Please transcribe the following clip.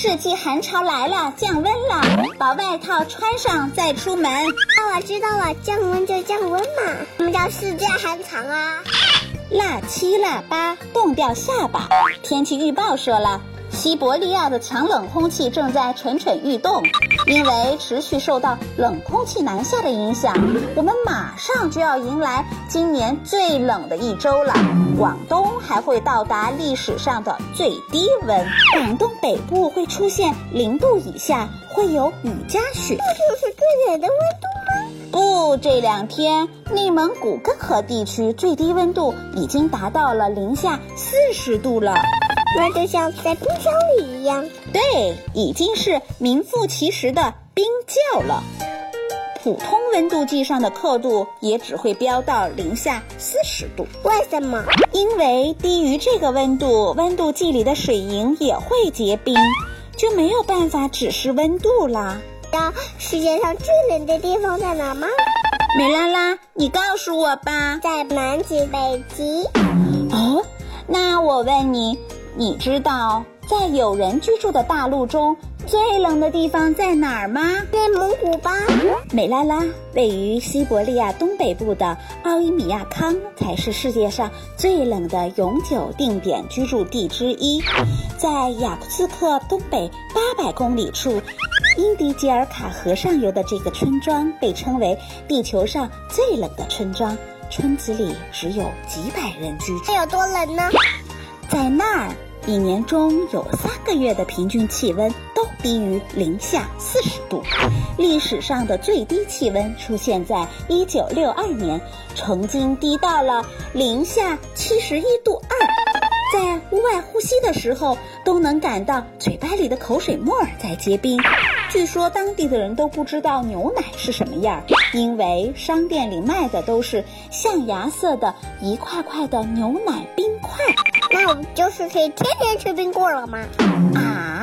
世纪寒潮来了，降温了，把外套穿上再出门。哦，我知道了，降温就降温嘛。什么叫世界寒潮啊？腊七腊八，冻掉下巴。天气预报说了，西伯利亚的强冷空气正在蠢蠢欲动，因为持续受到冷空气南下的影响，我们马上就要迎来今年最冷的一周了。广东还会到达历史上的最低温，广东北部会出现零度以下，会有雨夹雪。这就是最冷的温度吗？不，这两天内蒙古根河地区最低温度已经达到了零下四十度了。那就像在冰箱里一样。对，已经是名副其实的冰窖了。普通温度计上的刻度也只会飙到零下四十度。为什么？因为低于这个温度，温度计里的水银也会结冰，就没有办法指示温度啦。那世界上最冷的地方在哪吗？美拉拉，你告诉我吧。在南极、北极。哦，那我问你，你知道在有人居住的大陆中最冷的地方在哪儿吗？内蒙古吧。美拉拉，位于西伯利亚东北部的奥伊米亚康才是世界上最冷的永久定点居住地之一。在雅库茨克东北八百公里处，英迪吉尔卡河上游的这个村庄被称为地球上最冷的村庄。村子里只有几百人居住。这有多冷呢？在那儿，一年中有三个月的平均气温都低于零下四十度。历史上的最低气温出现在一九六二年，曾经低到了零下七十一度二。在屋外呼吸的时候，都能感到嘴巴里的口水沫儿在结冰。据说当地的人都不知道牛奶是什么样，因为商店里卖的都是象牙色的一块块的牛奶冰块。那我们就是可以天天吃冰棍了吗？啊。